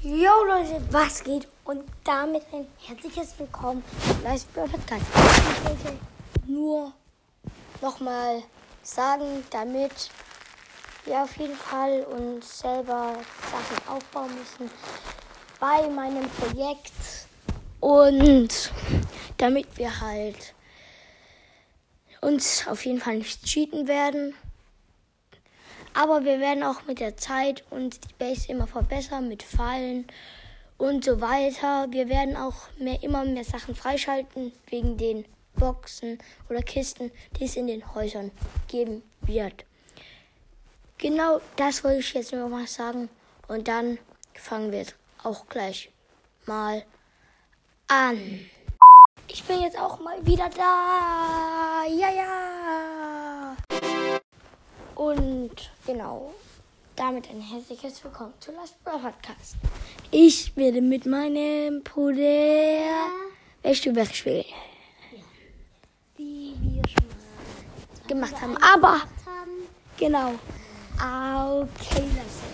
Jo Leute, was geht? Und damit ein herzliches Willkommen zum Livebird Podcast. Ich wollte nur nochmal sagen, damit wir auf jeden Fall uns selber Sachen aufbauen müssen bei meinem Projekt und damit wir halt uns auf jeden Fall nicht cheaten werden. Aber wir werden auch mit der Zeit uns die Base immer verbessern mit Fallen und so weiter. Wir werden auch mehr, immer mehr Sachen freischalten wegen den Boxen oder Kisten, die es in den Häusern geben wird. Genau das wollte ich jetzt nur mal sagen. Und dann fangen wir jetzt auch gleich mal an. Ich bin jetzt auch mal wieder da. Ja, ja. Und genau, damit ein herzliches Willkommen zu Last Bro Podcast. Ich werde mit meinem Bruder Welche spielen. wie wir schon mal Gemacht haben. Aber, gemacht haben. genau. Okay, Lasse.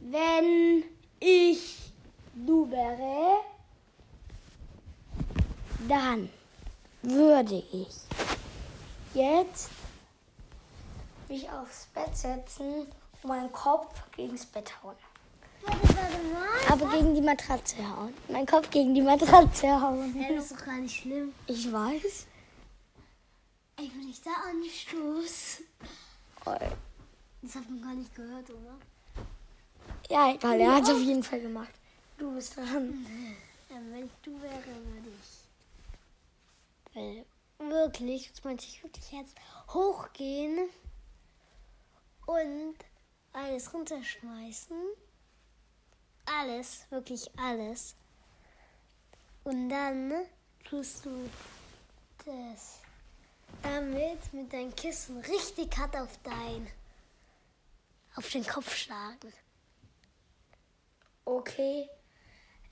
Wenn ich du wäre, dann würde ich jetzt mich aufs Bett setzen und meinen Kopf gegens Bett hauen. Aber gegen die Matratze hauen. Mein Kopf gegen die Matratze hauen. Ja, das ist doch gar nicht schlimm. Ich weiß. Ey, wenn ich da anstoß. Das hat man gar nicht gehört, oder? Ja, egal, er hat es auf jeden Fall gemacht. Du bist dran. Ähm, wenn ich du wäre, würde ich äh, wirklich, das meinte ich wirklich jetzt, hochgehen und alles runterschmeißen. Alles, wirklich alles. Und dann tust du das damit mit deinem Kissen richtig hart auf dein, auf den Kopf schlagen. Okay.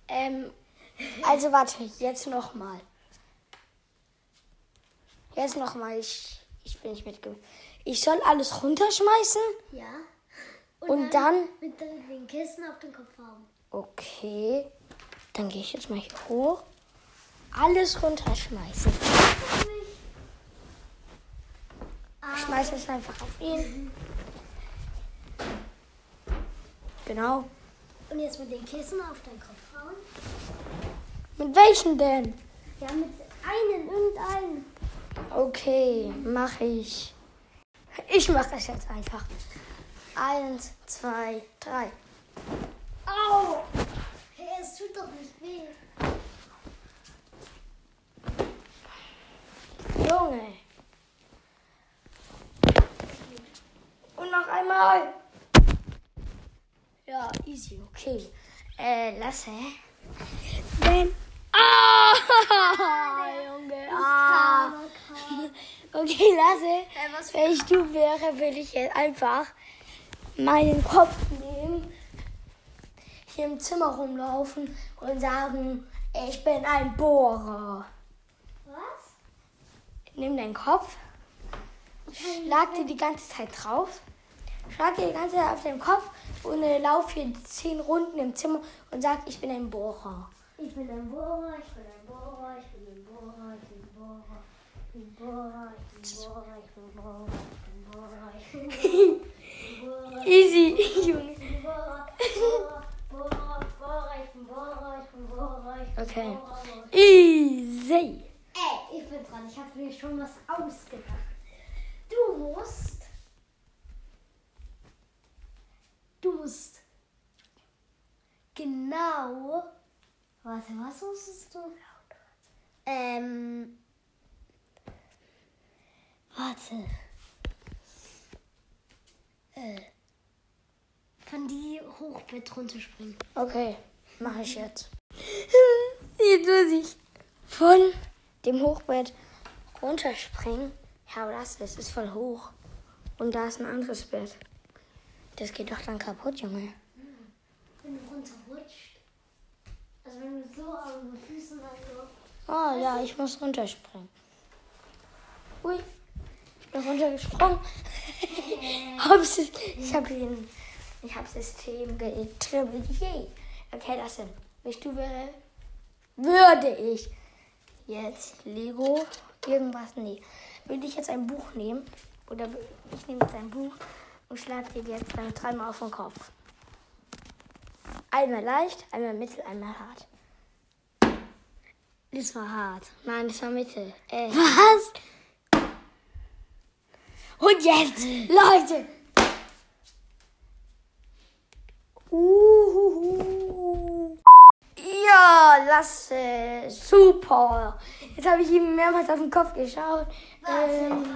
Ähm, also warte, jetzt nochmal. Jetzt nochmal, ich, ich bin nicht mitgekommen. Ich soll alles runterschmeißen? Ja. Und dann? Mit den Kissen auf den Kopf hauen. Okay. Dann gehe ich jetzt mal hier hoch. Alles runterschmeißen. Ich schmeiße es einfach auf ihn. Genau. Und jetzt mit den Kissen auf deinen Kopf hauen. Mit welchen denn? Ja, mit einem, irgendeinem. Okay, mache ich. Ich mache das jetzt einfach. Eins, zwei, drei. Au! Hey, es tut doch nicht weh. Junge. Und noch einmal. Ja, easy, okay. Äh, lasse. Wenn. Ah! Junge. Ah! Okay, lasse. was Wenn ich du wäre, will ich jetzt einfach meinen Kopf nehmen, hier im Zimmer rumlaufen und sagen, ich bin ein Bohrer. Was? Nimm deinen Kopf, schlag dir die ganze Zeit drauf, schlag dir die ganze Zeit auf den Kopf und äh, lauf hier zehn Runden im Zimmer und sag, ich bin ein Bohrer. Ich bin ein Bohrer, ich bin ein Bohrer, ich bin ein Bohrer, ich bin ein Bohrer. Ich bin Bohrer, ich bin Bohrer, ich bin Bohrer, ich bin Bohrer, ich bin Bohrer. Easy, Junge. Ich bin Bohrer, Bohrer, Bohrer, Bohrer, ich bin Bohrer, ich bin Bohrer, ich bin Okay. Bohrer. Easy. Ey, ich bin dran. Ich habe mir schon was ausgedacht. Du musst. Du musst. Genau. Warte, was musstest du? Ähm. Warte. Äh. Von die Hochbett runterspringen. Okay, mache ich jetzt. Jetzt muss ich von dem Hochbett runterspringen. Ja, aber das ist, ist voll hoch. Und da ist ein anderes Bett. Das geht doch dann kaputt, Junge. Wenn du runterrutscht. Also wenn du so auf den Füßen also. Oh ja, ich muss runterspringen. Ui, ich bin runtergesprungen. Ich habe den, ich habe System getribbelt. Yay. Okay, das hin. Wenn ich du wäre, würde ich jetzt Lego irgendwas, nee. Würde ich jetzt ein Buch nehmen, oder ich nehme jetzt ein Buch und schlage dir jetzt dann dreimal auf den Kopf. Einmal leicht, einmal mittel, einmal hart. Das war hart. Nein, das war mittel. Äh, Was? Und jetzt, Leute. Uhuhu. Ja, Lasse. Super. Jetzt habe ich ihm mehrmals auf den Kopf geschaut. Ähm,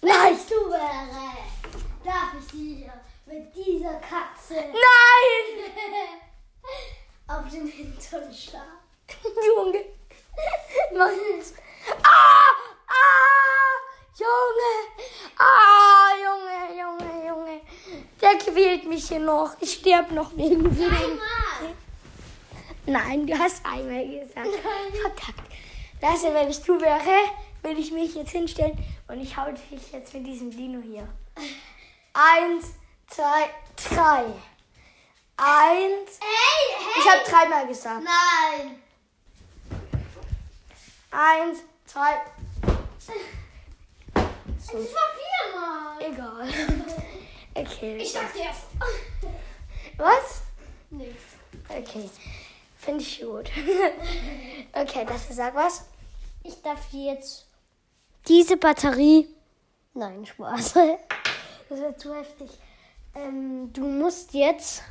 Nein, wäre. Darf ich dir mit dieser Katze nein! auf den Hintern schlagen? Junge. Mann. Ah! Ah! Junge. Ah, Junge, Junge, Junge. Der quält mich hier noch. Ich sterb noch wegen dem. Einmal. Nein, du hast einmal gesagt. Verkackt. Das, wenn ich du wäre, würde ich mich jetzt hinstellen und ich hau dich jetzt mit diesem Dino hier. Eins, zwei, drei. Eins. Hey, hey. Ich habe dreimal gesagt. Nein. Eins, zwei. Das war viermal. Egal. Okay. Ich dachte erst. Was? Nix. Okay. Finde ich gut. okay, das sag was. Ich darf dir jetzt diese Batterie. Nein, Spaß. Das wird zu heftig. Ähm, du musst jetzt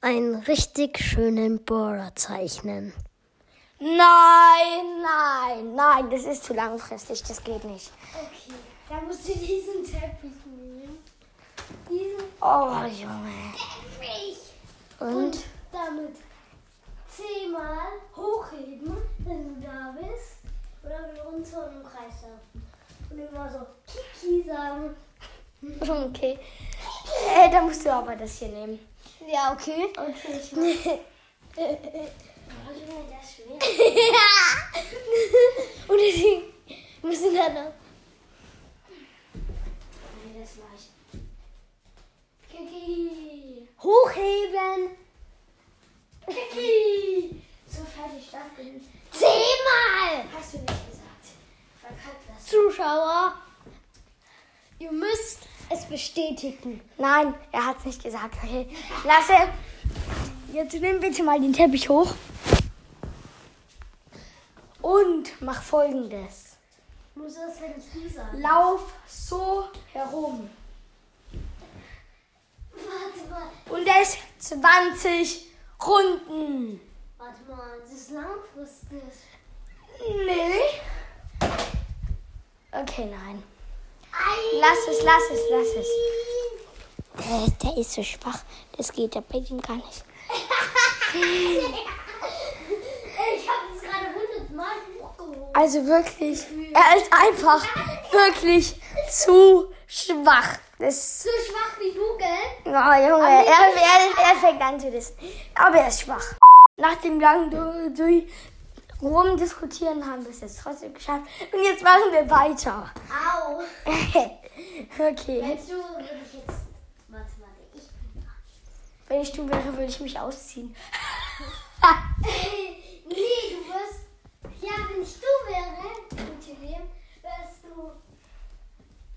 einen richtig schönen Bohrer zeichnen. Nein, nein, nein, das ist zu langfristig, das geht nicht. Okay, dann musst du diesen Teppich nehmen. Diesen Oh, Junge. Teppich. Und? Und damit zehnmal hochheben, wenn du da bist. Oder wieder runter und im Kreis laufen. Und immer so Kiki sagen. Okay. Äh, dann musst du aber das hier nehmen. Ja, okay. Okay, ich der ist schwer. ja. Und deswegen müssen dann noch. Nee, das war ich. Kiki. Hochheben. Kiki. So fertig, danke. Zehnmal. Hast du nicht gesagt. Verkackt das. Zuschauer, ihr müsst es bestätigen. Nein, er hat es nicht gesagt. Okay. Lasse. Jetzt nimm bitte mal den Teppich hoch. Und mach folgendes. Muss das, ich die sage? Lauf so herum. Warte mal. Und es 20 Runden. Warte mal, das ist langfristig. Nee. Okay, nein. Lass es, lass es, lass es. Der, der ist so schwach. Das geht ja bei ihm gar nicht. Ich habe das gerade hundertmal hochgehoben. Also wirklich, er ist einfach wirklich zu schwach. Das, So schwach wie du, gell? oh, Junge, er, er, er fängt an zu das. Aber er ist schwach. Nach dem langen du, du, Rumdiskutieren haben wir es jetzt trotzdem geschafft. Und jetzt machen wir weiter. Au. okay. Wenn du, würde ich jetzt. Warte, warte, ich bin dran. Wenn ich du wäre, würde ich mich ausziehen. nee, du wirst. Ja, wenn ich du wäre, Intellium, wirst du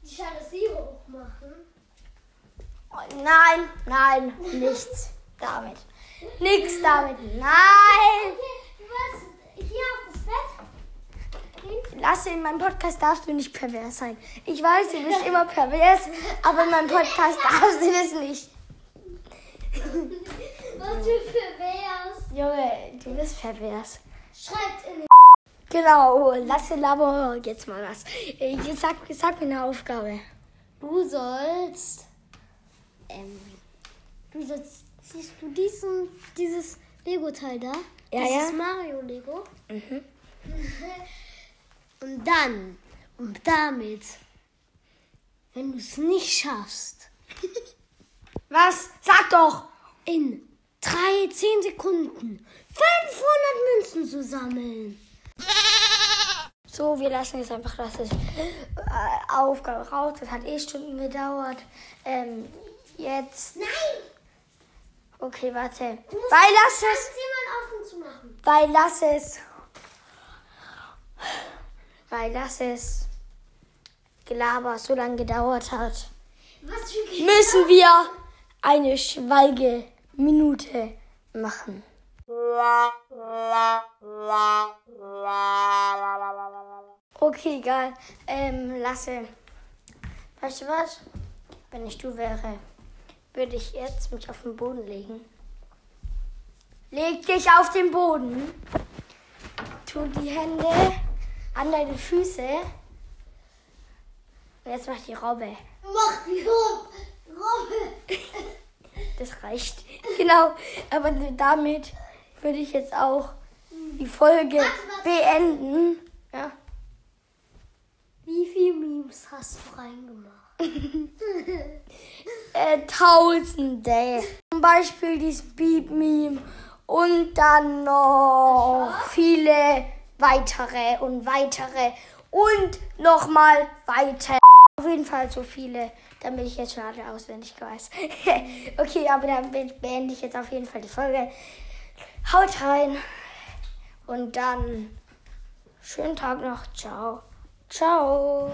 die Jalousie hochmachen. Oh, Nein, nein, nichts damit. Nichts damit. Nein. Okay, du wirst hier auf das Bett gehen. Lasse, in meinem Podcast darfst du nicht pervers sein. Ich weiß, du bist immer pervers, aber in meinem Podcast darfst du das nicht. Was du für wärst. Junge, du bist pervers. Schreibt in den. Genau, Lasse Laber jetzt mal was. Äh, Jetzt sag, sag mir eine Aufgabe. Du sollst. Ähm, du sollst. Siehst du diesen, dieses Lego-Teil da? Ja, dieses ja. Mario-Lego. Mhm. Und dann, und damit, wenn du es nicht schaffst, Was? Sag doch! in drei, zehn Sekunden 500 Münzen zu sammeln. So, wir lassen jetzt einfach das ist, äh, Aufgabe raus. Das hat eh Stunden gedauert. Ähm, jetzt. Nein! Okay, warte. Weil lass es. jemand offen zu machen. Weil lass es. Weil lass es. Gelaber so lange gedauert hat, müssen wir eine Schweigeminute machen. Okay, egal. Ähm, lasse. Weißt du was? Wenn ich du wäre, würde ich jetzt mich auf den Boden legen. Leg dich auf den Boden. Tu die Hände an deine Füße. Und jetzt mach die Robbe. Mach die Rob- Robbe. Das reicht. Genau. Aber damit würde ich jetzt auch die Folge Warte, warte. beenden. Ja. Wie viele Memes hast du reingemacht? Äh, Tausende. Zum Beispiel dieses Beep-Meme. Und dann noch viele weitere und weitere. Und nochmal weiter. Auf jeden Fall so viele, damit ich jetzt schon alle auswendig weiß. okay, aber be- beende ich jetzt auf jeden Fall die Folge. Haut rein. Und dann schönen Tag noch. Ciao. Ciao.